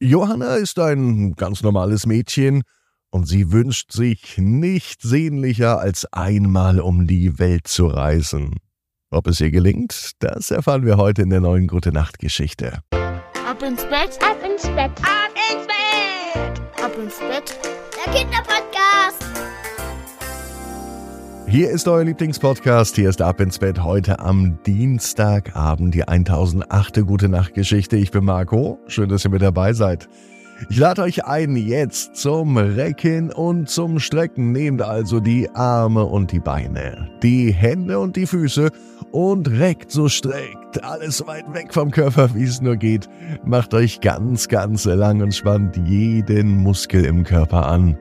Johanna ist ein ganz normales Mädchen und sie wünscht sich nicht sehnlicher als einmal um die Welt zu reisen. Ob es ihr gelingt, das erfahren wir heute in der neuen Gute Nacht Geschichte. Ab ins Bett, Ab ins Bett, ab ins Bett. ab ins Bett. Der Kinderpodcast. Hier ist euer Lieblingspodcast, hier ist Ab ins Bett heute am Dienstagabend die 1008. Gute Nacht Geschichte. Ich bin Marco, schön, dass ihr mit dabei seid. Ich lade euch ein jetzt zum Recken und zum Strecken. Nehmt also die Arme und die Beine, die Hände und die Füße und reckt so streckt. Alles weit weg vom Körper, wie es nur geht. Macht euch ganz, ganz lang und spannt jeden Muskel im Körper an.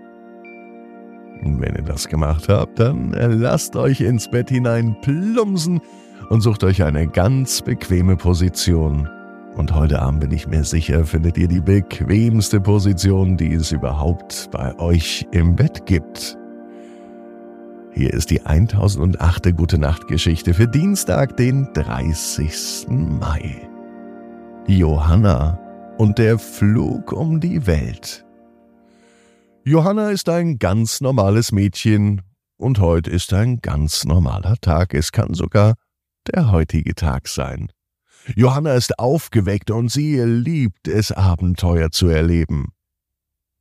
Wenn ihr das gemacht habt, dann lasst euch ins Bett hinein plumpsen und sucht euch eine ganz bequeme Position. Und heute Abend bin ich mir sicher, findet ihr die bequemste Position, die es überhaupt bei euch im Bett gibt. Hier ist die 1008. Gute Nacht Geschichte für Dienstag, den 30. Mai. Johanna und der Flug um die Welt. Johanna ist ein ganz normales Mädchen und heute ist ein ganz normaler Tag. Es kann sogar der heutige Tag sein. Johanna ist aufgeweckt und sie liebt es, Abenteuer zu erleben.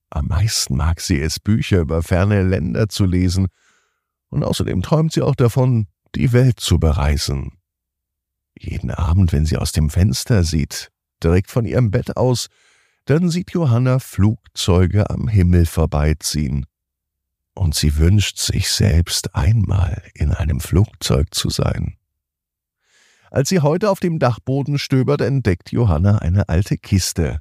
Am meisten mag sie es, Bücher über ferne Länder zu lesen, und außerdem träumt sie auch davon, die Welt zu bereisen. Jeden Abend, wenn sie aus dem Fenster sieht, direkt von ihrem Bett aus, dann sieht Johanna Flugzeuge am Himmel vorbeiziehen. Und sie wünscht sich selbst einmal in einem Flugzeug zu sein. Als sie heute auf dem Dachboden stöbert, entdeckt Johanna eine alte Kiste.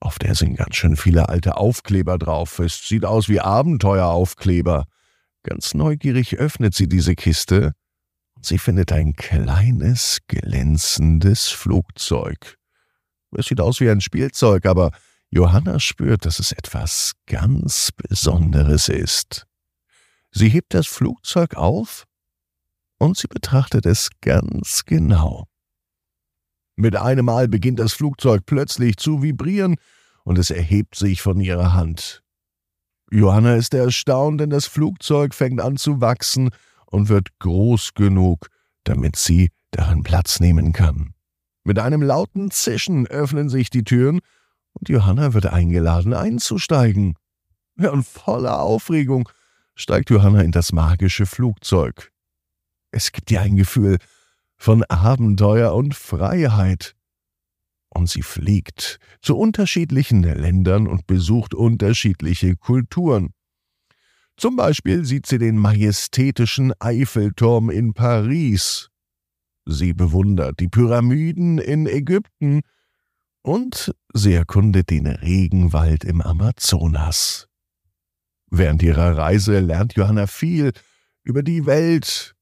Auf der sind ganz schön viele alte Aufkleber drauf. Es sieht aus wie Abenteueraufkleber. Ganz neugierig öffnet sie diese Kiste und sie findet ein kleines, glänzendes Flugzeug. Es sieht aus wie ein Spielzeug, aber Johanna spürt, dass es etwas ganz Besonderes ist. Sie hebt das Flugzeug auf und sie betrachtet es ganz genau. Mit einem Mal beginnt das Flugzeug plötzlich zu vibrieren und es erhebt sich von ihrer Hand. Johanna ist erstaunt, denn das Flugzeug fängt an zu wachsen und wird groß genug, damit sie darin Platz nehmen kann. Mit einem lauten Zischen öffnen sich die Türen und Johanna wird eingeladen einzusteigen. Ja, und voller Aufregung steigt Johanna in das magische Flugzeug. Es gibt ihr ein Gefühl von Abenteuer und Freiheit. Und sie fliegt zu unterschiedlichen Ländern und besucht unterschiedliche Kulturen. Zum Beispiel sieht sie den majestätischen Eiffelturm in Paris. Sie bewundert die Pyramiden in Ägypten und sie erkundet den Regenwald im Amazonas. Während ihrer Reise lernt Johanna viel über die Welt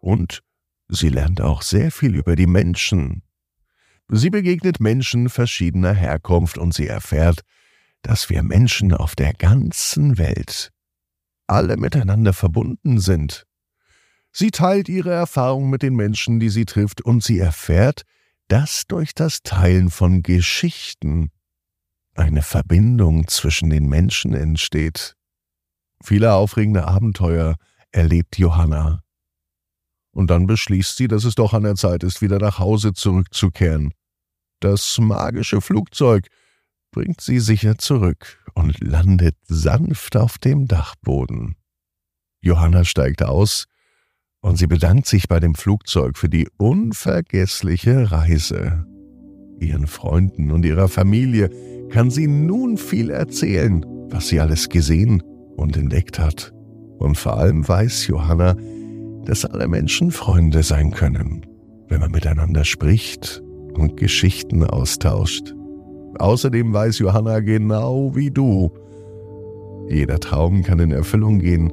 und sie lernt auch sehr viel über die Menschen. Sie begegnet Menschen verschiedener Herkunft und sie erfährt, dass wir Menschen auf der ganzen Welt alle miteinander verbunden sind. Sie teilt ihre Erfahrungen mit den Menschen, die sie trifft, und sie erfährt, dass durch das Teilen von Geschichten eine Verbindung zwischen den Menschen entsteht. Viele aufregende Abenteuer erlebt Johanna. Und dann beschließt sie, dass es doch an der Zeit ist, wieder nach Hause zurückzukehren. Das magische Flugzeug bringt sie sicher zurück und landet sanft auf dem Dachboden. Johanna steigt aus, und sie bedankt sich bei dem Flugzeug für die unvergessliche Reise. Ihren Freunden und ihrer Familie kann sie nun viel erzählen, was sie alles gesehen und entdeckt hat. Und vor allem weiß Johanna, dass alle Menschen Freunde sein können, wenn man miteinander spricht und Geschichten austauscht. Außerdem weiß Johanna genau wie du, jeder Traum kann in Erfüllung gehen,